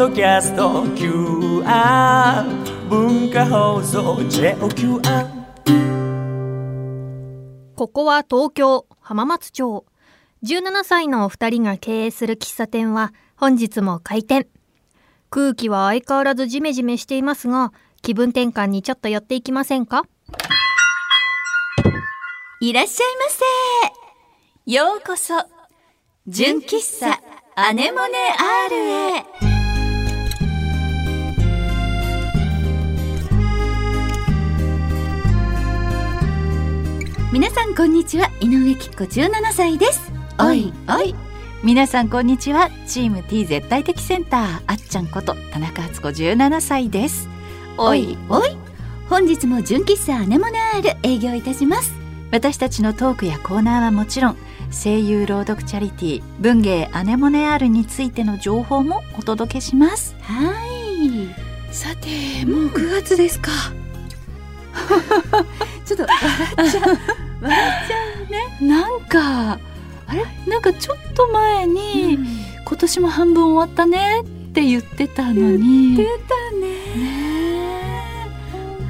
ドキャスト QR 文化放送 JOQR ここは東京浜松町。17歳のお二人が経営する喫茶店は本日も開店。空気は相変わらずジメジメしていますが気分転換にちょっと寄っていきませんか？いらっしゃいませ。ようこそ、純喫茶アネモネ R へ。皆さんこんにちは、井上きっ子17歳です。おいおい。皆さんこんにちはチーム T 絶対的センターあっちゃんこと田中敦子17歳ですおいおい。本日も純喫茶アネモネ R 営業いたします。私たちのトークやコーナーはもちろん声優朗読チャリティー文芸アネモネアールについての情報もお届けしますはい。さてもう9月ですか ちょっと笑っちゃう。笑っちゃうね。なんかあれ？なんかちょっと前に、今年も半分終わったねって言ってたのに言ってたね。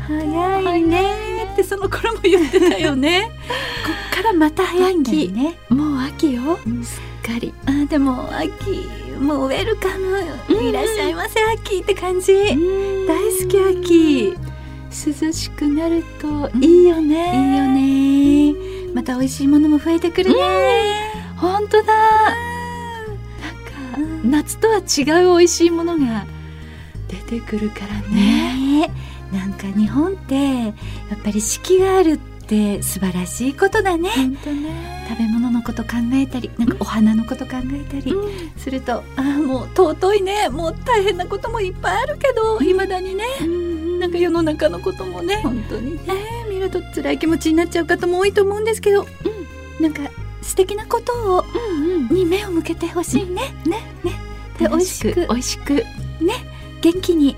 早いねってその頃も言ってたよね。こっからまた早いんだよね。もう秋よ、すっかりあでも秋もうウェルカムいらっしゃいませ秋って感じ。大好き秋。涼しくなるといいよね、いいよね。また美味しいものも増えてくるね。本当だ。なんか夏とは違う美味しいものが出てくるからね。ね。えなんか日本ってやっぱり四季があるって素晴らしいことだね。本当ね。食べ物のこと考えたりなんかお花のこと考えたりすると、ああもう尊いね。もう大変なこともいっぱいあるけどいま、未だにねなんか世の中のこともね。本当に。ねね見ると辛い気持ちになっちゃう方も多いと思うんですけど、なんか素敵なことをに目を向けてほしいね。ねね。で美味しく。美味しく。元気に。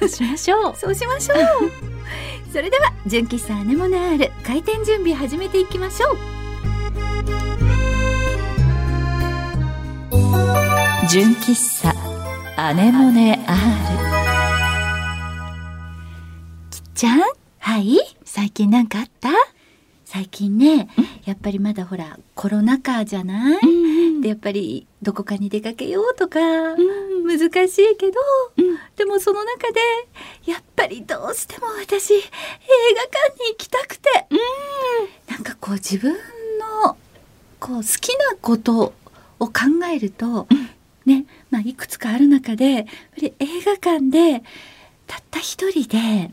そうしましょう。そうしましょう。それでは純喫茶アネモネアール開店準備始めていきましょう。純喫茶アネモネ R きっちゃん？はい？最近なんかあった？最近ねやっぱりまだほらコロナ禍じゃない、でやっぱりどこかに出かけようとか、難しいけど、でもその中でやっぱりどうしても私映画館に行きたくて、なんかこう自分のこう好きなことを考えると、ね、まあ、いくつかある中で映画館でたった一人で、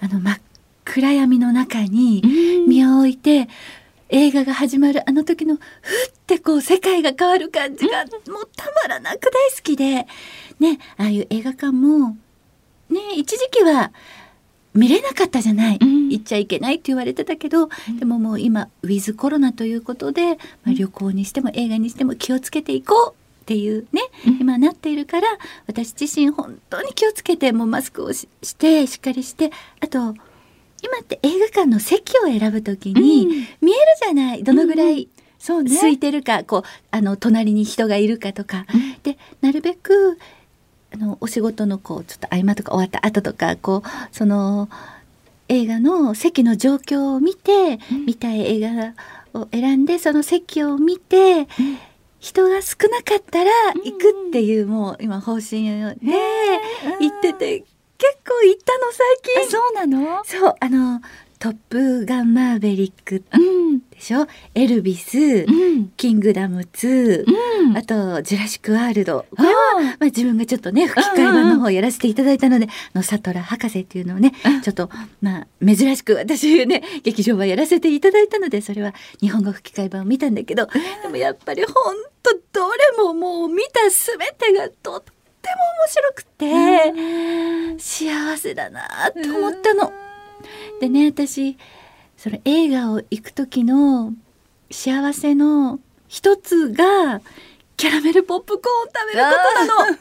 あの真っ暗闇の中に身を置いて、映画が始まるあの時のふってこう世界が変わる感じがもうたまらなく大好きでねああいう映画館もね一時期は見れなかったじゃない、行っちゃいけないって言われてたけど、でももう今ウィズコロナということで、まあ、旅行にしても映画にしても気をつけていこうっていうね、今なっているから私自身本当に気をつけてもうマスクをししてしっかりしてあと今って映画館の席を選ぶときに見えるじゃないどのぐらいそう空いてるか、こうあの隣に人がいるかとか、でなるべくあのお仕事のこうちょっと合間とか終わった後とかこうその映画の席の状況を見て、見たい映画を選んでその席を見て、人が少なかったら行くっていう、もう今方針で行ってて結構行ったの最近。そうなの？そうあの「トップガンマーヴェリック」うん。でしょ「エルビス」うん。キングダム2」うん。あと「ジュラシック・ワールド」これは、まあ、自分がちょっとね吹き替え版の方やらせていただいたので、あのサトラ博士っていうのをね、ちょっとまあ珍しく私ね 劇場版やらせていただいたのでそれは日本語吹き替え版を見たんだけど、でもやっぱりほんとどれももう見た全てがとっても面白くて、幸せだなって思ったの。でね私その映画を行く時の幸せの一つがキャラメルポップコーンを食べることなの。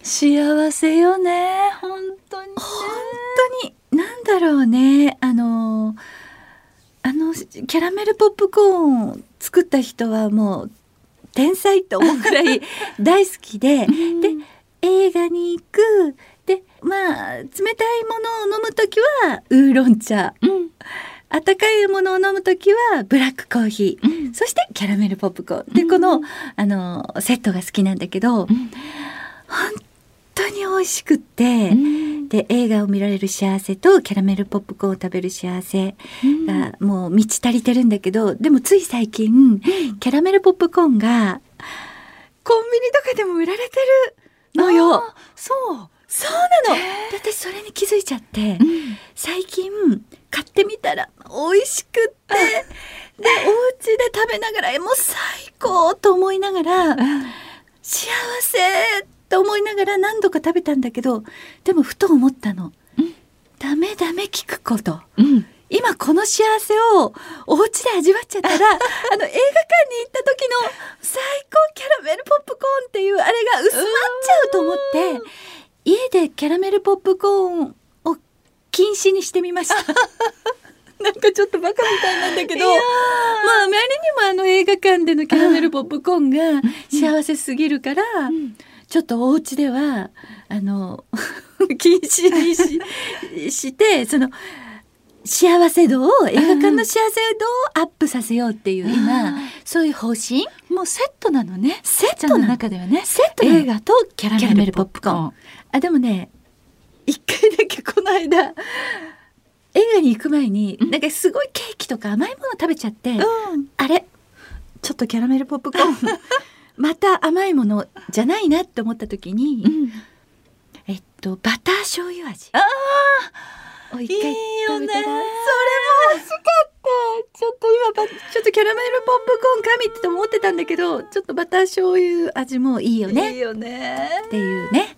幸せよね本当にね。本当に。なんだろうねあのあのキャラメルポップコーンを作った人はもう天才と思うくらい大好きで、で映画に行くでまあ冷たいものを飲む時はウーロン茶。うん。温かいものを飲む時はブラックコーヒー、うん。そしてキャラメルポップコーン。で、うん。このあのセットが好きなんだけど、ん。本当に美味しくって、うん。で映画を見られる幸せとキャラメルポップコーンを食べる幸せがもう満ち足りてるんだけどでもつい最近キャラメルポップコーンがコンビニとかでも売られてるのよ。そうそうなの。で私それに気づいちゃって、うん。最近買ってみたら美味しくってでお家で食べながらえもう最高と思いながら幸せと思いながら何度か食べたんだけどでもふと思ったの、うん。ダメダメ聞くこと。うん。今この幸せをお家で味わっちゃったら あの映画館に行った時の最高キャラメルポップコーンっていうあれが薄まっちゃうと思って家でキャラメルポップコーンを禁止にしてみました。なんかちょっとバカみたいなんだけどまああまりにもあの映画館でのキャラメルポップコーンが幸せすぎるから、ちょっとお家ではあの 禁止にし してその幸せ度を映画館の幸せ度をアップさせようっていう今、あー。そういう方針？もうセットなのね。セットなの。中ではね。セット映画とキャラメルポップコーン。あでもね一回だけこの間映画に行く前に、うん。なんかすごいケーキとか甘いもの食べちゃって、うん。あれ？ちょっとキャラメルポップコーン。また甘いものじゃないなって思った時に、うん。えっとバター醤油味。あを一回いいよねそれも美味しかった。ちょっと今ばちょっとキャラメルポップコーン神って思ってたんだけどちょっとバター醤油味もいいよね。いいよね。っていうね。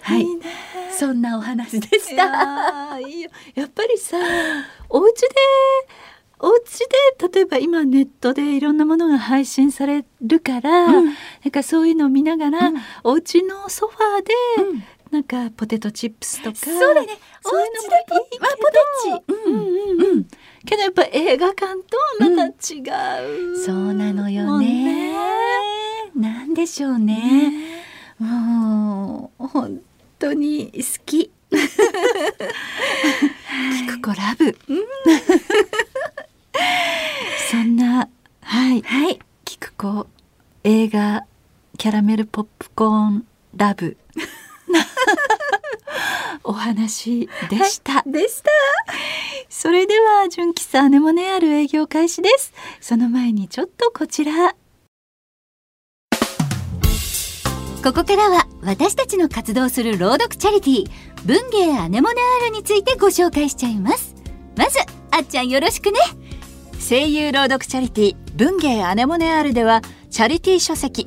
はい。いいね。そんなお話でしいた。いいよ。やっぱりさお家でお家で例えば今ネットでいろんなものが配信されるから、うん。なんかそういうのを見ながら、うん。お家のソファーで、うんなんかポテトチップスとかそうだね。そういうのもいいけどお家でポポテチ。うんうんうんけどやっぱ映画館とはまた違う、そうなのよね。なんでしょうね。もう本当に好き。キクコラブ、そんなはいはい。キクコ映画キャラメルポップコーンラブ お話でした、でした。それでは純喫茶アネモネある営業開始ですその前にちょっとこちらここからは私たちの活動する朗読チャリティー文芸アネモネアールについてご紹介しちゃいます。まずあっちゃんよろしくね。声優朗読チャリティー文芸アネモネ R ではチャリティー書籍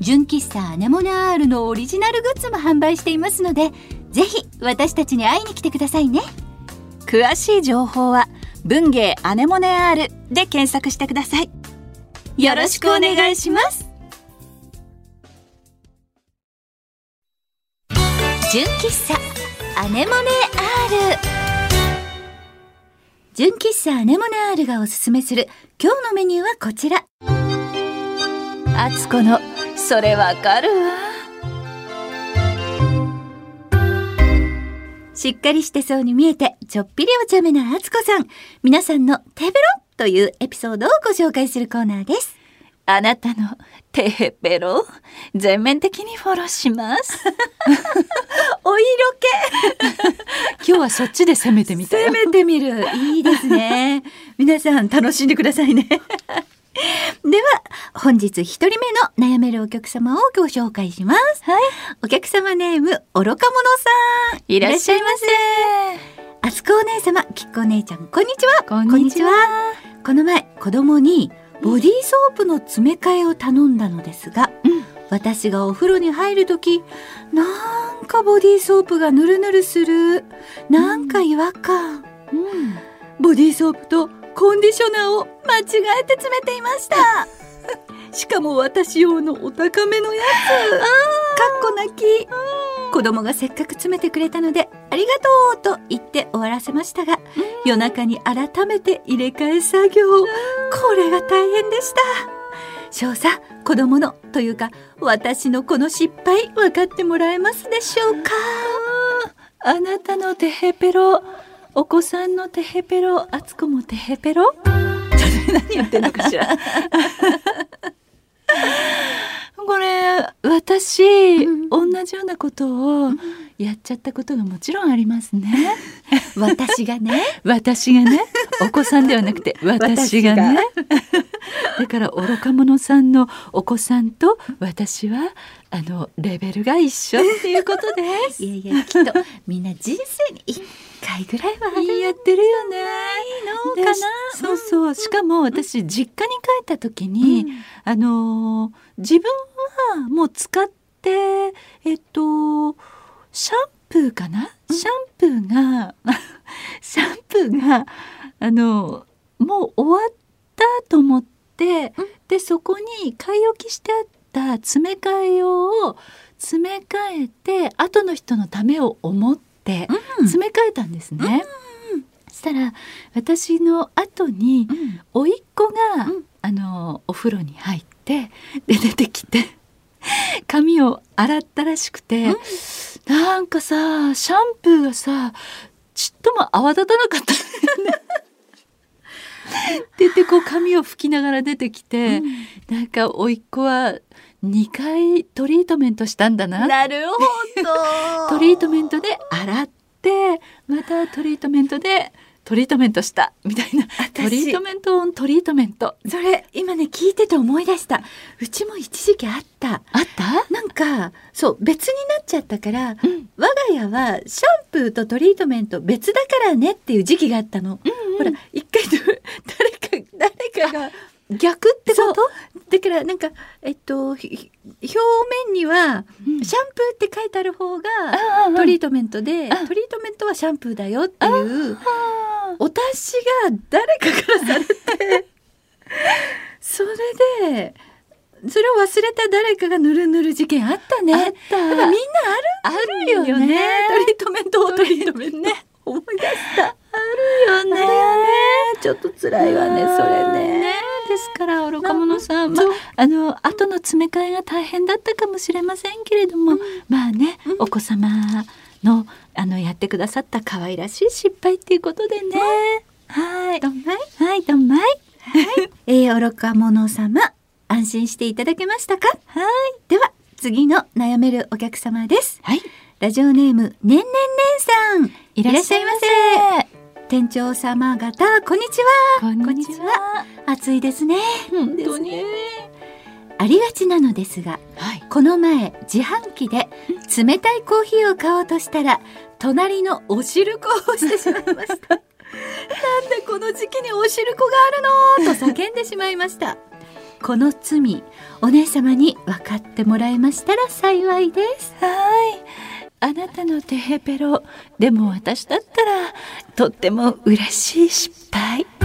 純喫茶アネモネ R のオリジナルグッズも販売していますのでぜひ私たちに会いに来てくださいね。詳しい情報は文芸アネモネ R で検索してください。よろしくお願いします。純喫茶アネモネ R 純喫茶アネモネ R がおすすめする今日のメニューはこちら。あつこのそれわかるわ。しっかりしてそうに見えてちょっぴりお茶目なあつこさん。皆さんの手ベロというエピソードをご紹介するコーナーです。あなたのテヘペロ？全面的にフォローします。お色今日はそっちで攻めてみた攻めてみる。いいですね。皆さん楽しんでくださいね。では本日一人目の悩めるお客様をご紹介します。はい。お客様ネーム愚か者さん。いらっしゃいませ。あすこお姉様きっこお姉ちゃんこんにちは。こんにちは。この前子供にボディーソープの詰め替えを頼んだのですが、うん。私がお風呂に入るときなんかボディーソープがヌルヌルする。なんか違和感、ボディーソープとコンディショナーを間違えて詰めていましたしかも私用のお高めのやつ。かっこ泣き。子供がせっかく詰めてくれたのでありがとうと言って終わらせましたが、夜中に改めて入れ替え作業。これが大変でした。少佐子供のというか私のこの失敗分かってもらえますでしょうか？あなたのテヘペロお子さんのテヘペロあつこもテヘペロ？何言ってんのかしら これ私、うん同じようなことをやっちゃったことがもちろんありますね。私がね。私がね。お子さんではなくて私が。ね。だから愚か者さんのお子さんと私はあのレベルが一緒っていうことです。いやいやきっとみんな人生に一回ぐらいはやってるよね。のかな？でそうそう。しかも私実家に帰った時に、あのー自分はもう使ってえっとシャンプーかな、シャンプーが シャンプーがあのもう終わったと思って、でそこに買い置きしてあった詰め替え用を詰め替えて後の人のためを思ってうん詰め替えたんですね。そしたら私の後にうん甥っ子が、うんあのお風呂に入ってで出てきて髪を洗ったらしくて、なんかさシャンプーがさちっとも泡立たなかったね。ってこう髪を拭きながら出てきて、なんか甥っ子は2回トリートメントしたんだな。なるほど。トリートメントで洗ってまたトリートメントでトリートメントしたみたいな。トリートメントオントリートメント。それ今ね聞いてて思い出した。うちも一時期あった。あった？なんかそう別になっちゃったから、うん。我が家はシャンプーとトリートメント別だからねっていう時期があったの、ほら一回と誰か誰かが逆ってこと？だからなんかえっと表面にはうん。シャンプーって書いてある方がトリートメントであトリートメントはシャンプーだよっていうあお達しが誰かからされて それでそれを忘れた誰かがぬるぬる事件あったね。あった。みんなああるるよね。トリートメントをトリートメント、思い出した。よね。あれはねちょっと辛いわねそれね。ですから愚か者さん、まそう。あの後の詰め替えが大変だったかもしれませんけれども、まあね、うん。お子様のあのやってくださった可愛らしい失敗っていうことでね、はい。どんまい？はいどんまい。えー、愚か者様安心していただけましたか？はい。では次の悩めるお客様です。はい。ラジオネームねんねんねんさん。いらっしゃいませ店長様方こんにちは。こんにちは。暑いですね。本当に、ありがちなのですがはい。この前自販機で冷たいコーヒーを買おうとしたら隣のおしるこをしてしまいました。なんでこの時期におしるこがあるの？と叫んでしまいました。この罪お姉様に分かってもらえましたら幸いです。はい。あなたのテヘペロ。でも私だったら、とっても嬉しい失敗。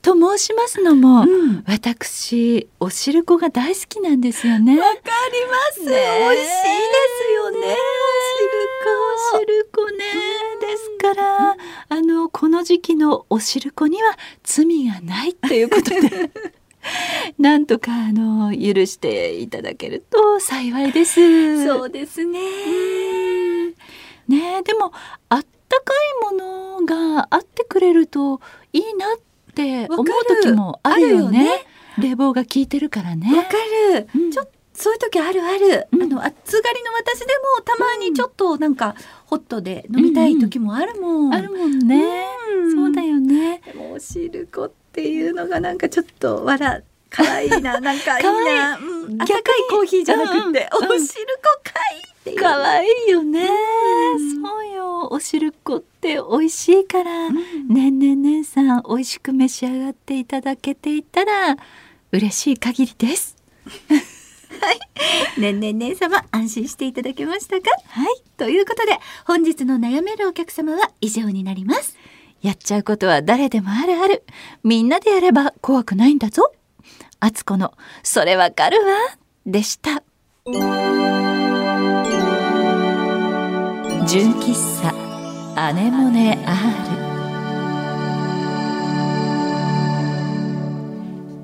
と申しますのも、うん私、おしるこが大好きなんですよね。わかります美味しいですよねおしるこね。ですから、あの、この時期のおしるこには罪がないということで。なんとかあの許していただけると幸いです。そうですね。ねえでもあったかいものがあってくれるといいなっって思う時もあるよね。冷房が効いてるからわねかる、うん。ちょっとそういう時あるある、うん。あの暑がりの私でもたまにちょっとなんかホットで飲みたい時もあるもん、あるもんね、うん。そうだよね。でもおしるこっていうのがなんかちょっと笑可愛いな なんかいい可愛い。な、うん、温かいコーヒーじゃなくて、うんうん。おしるこかいっていう。可愛いよね、うん。そうよ。おしるこって美味しいから、ねん。ねんねんさん美味しく召し上がっていただけていたら嬉しい限りです。ねんねんねん様安心していただけましたか？はい。ということで本日の悩めるお客様は以上になりますやっちゃうことは誰でもあるある。みんなでやれば怖くないんだぞ。あつこのそれわかるわ。でした。純喫茶アネモネ R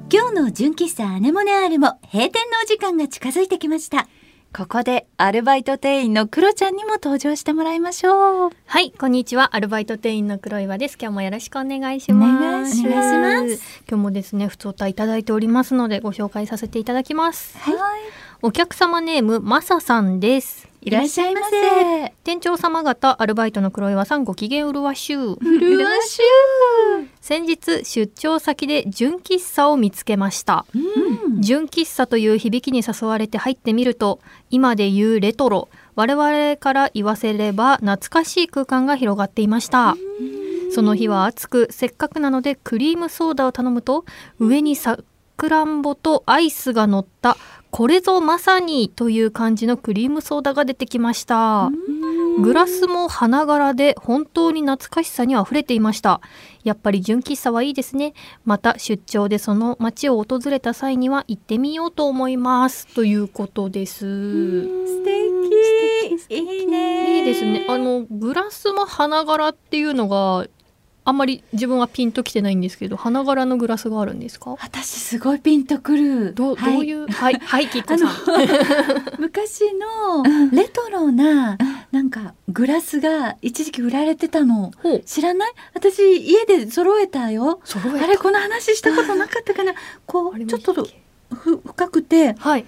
今日の純喫茶アネモネアールも閉店のお時間が近づいてきました。ここでアルバイト店員のクロちゃんにも登場してもらいましょうはい、こんにちは。アルバイト店員の黒岩です。今日もよろしくお願いします。お願いします今日もですね、普通歌いただいておりますので、ご紹介させていただきます。はいお客様ネーム、まささんです。いらっしゃいませ。店長様方、アルバイトの黒岩さん、ご機嫌うるわしゅう。うるわし先日、出張先で純喫茶を見つけました。ゅう、純喫茶という響きに誘われて入ってみると今で言うレトロ。我々から言わせれば懐かしい空間が広がっていました。その日は暑くせっかくなのでクリームソーダを頼むと上にさくらんぼとアイスが乗ったこれぞまさにという感じのクリームソーダが出てきました。グラスも花柄で本当に懐かしさにあふれていました。やっぱり純喫茶はいいですね。また出張でその街を訪れた際には行ってみようと思います。ということです。素敵。いいね。いいですね。あのグラスも花柄っていうのがあんまり自分はピンときてないんですけど花柄のグラスがあるんですか？私すごいピンとくる。どうどういう？うはいはいキッコさん。昔のレトロななんかグラスが一時期売られてたの。知らない？私家で揃えたよ。揃えた？あれこの話したことなかったかな。こうちょっとふ深くて。はい。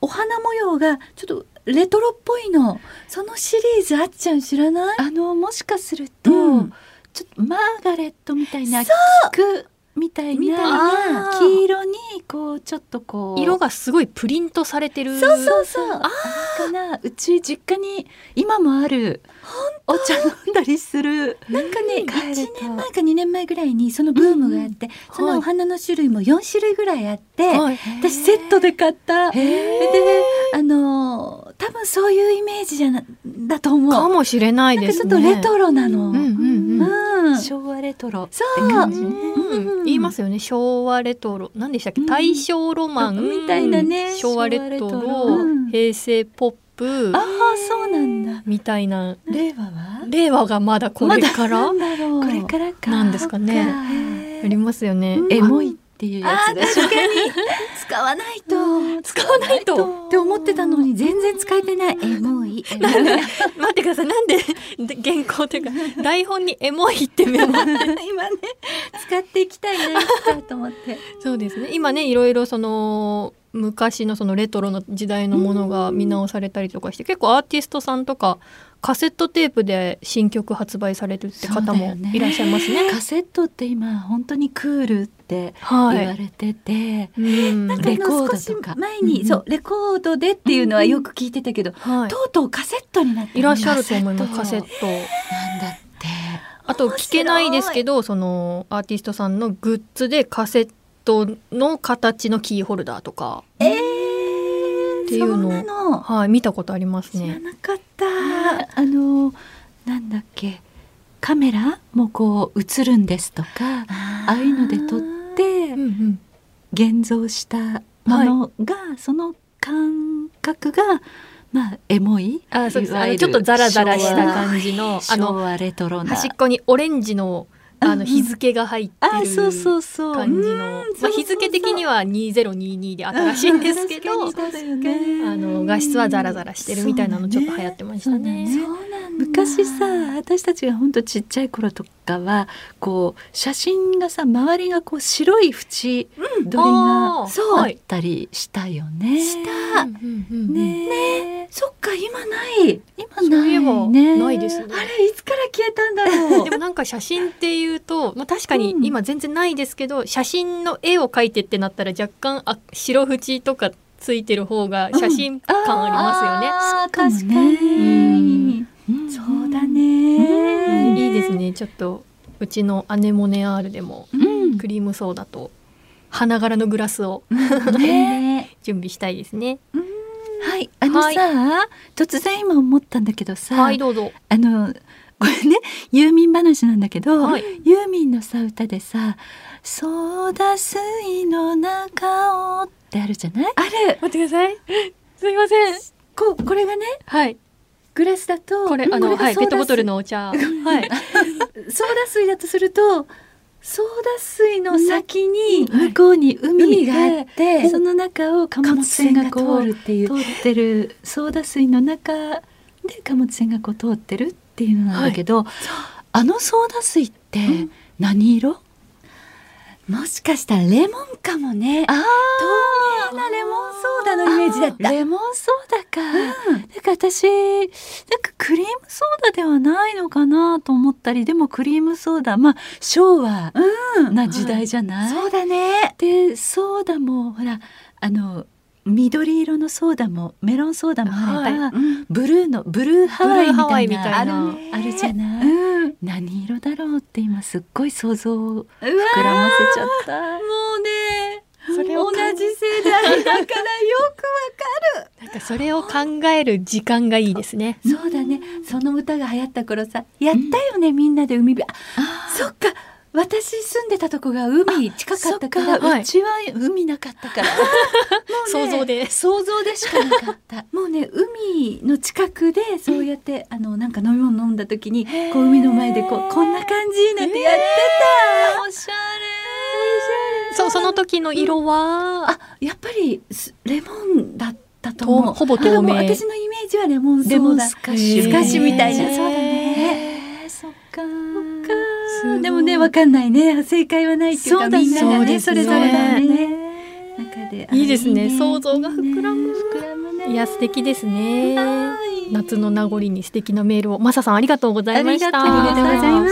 お花模様がちょっとレトロっぽいの。そのシリーズあっちゃん知らない？あのもしかすると、うんちょっとマーガレットみたいな菊みたいなな。黄色にこうちょっとこう色がすごいプリントされてる。そうそうそう。あかな。うち実家に今もあるお茶飲んだりする。なんかね帰ると。1年前か2年前ぐらいにそのブームがあって、そのお花の種類も4種類ぐらいあって、はい。私セットで買った。へであのー多分そういうイメージじゃなだと思う。かもしれないなんかちですねょっとレトロなの。うんうんうんうん。昭和レトロ。って感じね。うん。言いますよね。昭和レトロ。何でしたっけ、うん。大正ロマン。みたいなね。昭和レトロ、平成ポップ。ああそうなんだ。みたいな。令和は？令和がまだこれから、なんだろう。これからか。なんですかね。ありますよね、うん。エモいっていうやつ。でしょ確かに 使わないと。使わないと。って思ってたのに全然使えてない。えもうい。い。エモい待ってください。なんで？で原稿というか台本にエモいってメモ 今ね使っていきたいなと思って。そうですね。今ねいろいろその昔のそのレトロの時代のものが見直されたりとかして結構アーティストさんとかカセットテープで新曲発売されるって方もいらっしゃいますね。カセットって今本当にクールってはい。言われてて、うんなんかあレコードとか前に、うんそうレコードでっていうのはよく聞いてたけど、はいと。うとうカセットになっていらっしゃると思いますカカセット。なんだってあと聞けないですけどそのアーティストさんのグッズでカセットの形のキーホルダーとか、ト。えー、っていうのはい、見たことあります知らね。なかった。あのなんだっけカメラもこう映るんですとかああいうので撮ってうんうん現像したものが、その感覚がまあエモいあそうです。ちょっとザラザラした感じのあの昭和レトロな。端っこにオレンジのあうんうん。の日付が入ってる感じの、うんまあ、日付的には2022で新しいんですけど、ね。あの画質はザラザラしてるみたいなのちょっと流行ってましたね。そうなん昔さ私たちがほんとちっちゃい頃とかはこう写真がさ周りがこう白い縁取りがあったりしたよね。した。ね。えそっか今ない。今ないね。ないですね。あれいつから消えたんだろう。でもなんか写真っていうと、まあ、確かにうん。今全然ないですけど、写真の絵を描いてってなったら若干あ白縁とかついてる方が写真感ありますよね。あー確かににそうだね。いいですね。ちょっとうちのアネモネ R でもうん。クリームソーダと花柄のグラスをね。準備したいですね。はい。あのさ、突然今思ったんだけどさ、はいどうぞ。あのこれねユーミン話なんだけど、はい。ユーミンのさ歌でさ「ソーダ水の中を」ってあるじゃない？ある。待ってください。すいません。ここれがねはい。グラスだとこれあのがはいペットボトルのお茶。はい。ソーダ水だとするとソーダ水の先にはい。向こうに海海ががあってて、その中を貨物船がこう。貨物船が通る。っていう通ってる。ソーダ水の中で貨物船がこう通ってるっていうのなんだけど、あのソーダ水ってん。何色、もしかしたらレモンかもね。あ透明なレモンソーダのイメージだった。レモンソーダか、だから私なんかクリームソーダではないのかなと思ったりでもクリームソーダまあ昭和うん。な時代じゃない、そうだね。でソーダもほらあの緑色のソーダもメロンソーダもあれば、うん。ブルーのブルーハワイみたいなみたいな。あるじゃない、うん。何色だろうって今すっごい想像をうわ膨らませちゃった。もうねそれを同じ世代だからよなんかそれを考える時間がいいですね。くそうだね。その歌が流行った頃さやったよね、みんなで海辺。あそっか私住んでたとこが海近かったからはい。うちは海なかったから。想像で。想像でしかなかった。もうね海の近くでそうやって、あのなんか飲み物飲んだ時にこう海の前でこうこんな感じなんてやってた、おしゃそうその時の色は？あやっぱりすレモンだったと思う。とほぼ透明。私のイメージはレモンソーダ。スカッシュみたいな。そうだね。そっかでもねわかんないね。正解はないっていうかみんながねそれぞれだね。いいですね。い想像が膨らむ。膨らむね。いや素敵ですね。はい。夏の名残に素敵なメールを。マサさんありがとうございました。ありがとうございま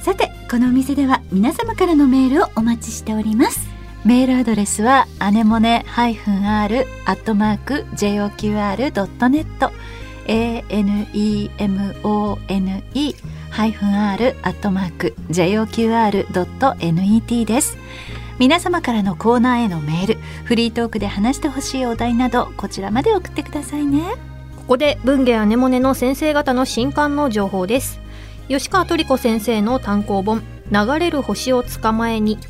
す。さてこのお店では皆様からのメールをお待ちしております。メールアドレスはアネモネ -r アットマーク joqr.net anemone ハイフン r アットマーク joqr.net です。皆様からのコーナーへのメールフリートークで話してほしいお題などこちらまで送ってくださいね。ここで文芸アネモネの先生方の新刊の情報です。吉川トリコ先生の単行本流れる星を捕まえに。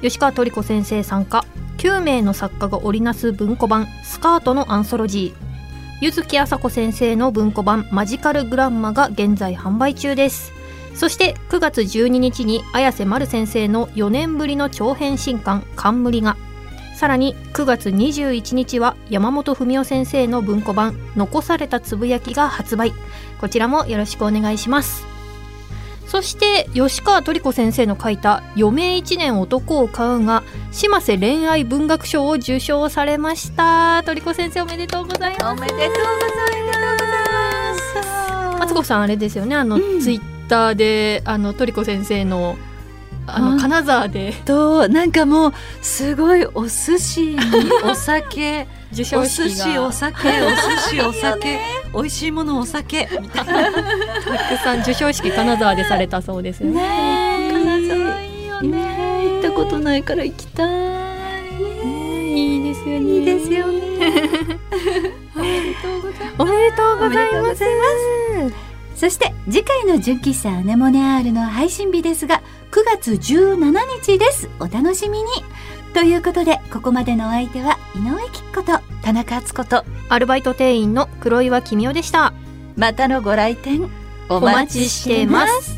吉川トリコ先生参加。9名の作家が織りなす文庫版スカートのアンソロジー。柚木麻子先生の文庫版マジカルグランマが現在販売中です。そして9月12日に綾瀬丸先生の4年ぶりの長編新刊冠が。さらに9月21日は山本文夫先生の文庫版残されたつぶやきが発売。こちらもよろしくお願いします。そして吉川トリコ先生の書いた「余命一年男を買う」が島瀬恋愛文学賞を受賞されました。トリコ先生おめでとうございます。おめでとうございますマツコさんあれですよね。あの、うん。ツイッターであのトリコ先生のあのあ金沢で。となんかもうすごいお寿司にお酒受お賞式寿司おが酒お寿司お酒 美味しいものお酒。みたいなたくさん授賞式金沢でされたそうですよね。金沢いいよね。行ったことないから行きたい。いいですよね。いいですよね。おめでとうございます。そして次回の純喫茶アネモネ R の配信日ですが9月17日です。お楽しみに。ということでここまでのお相手は井上貴子と田中敦子と。アルバイト店員の黒岩君代でした。またのご来店おお待ちしてます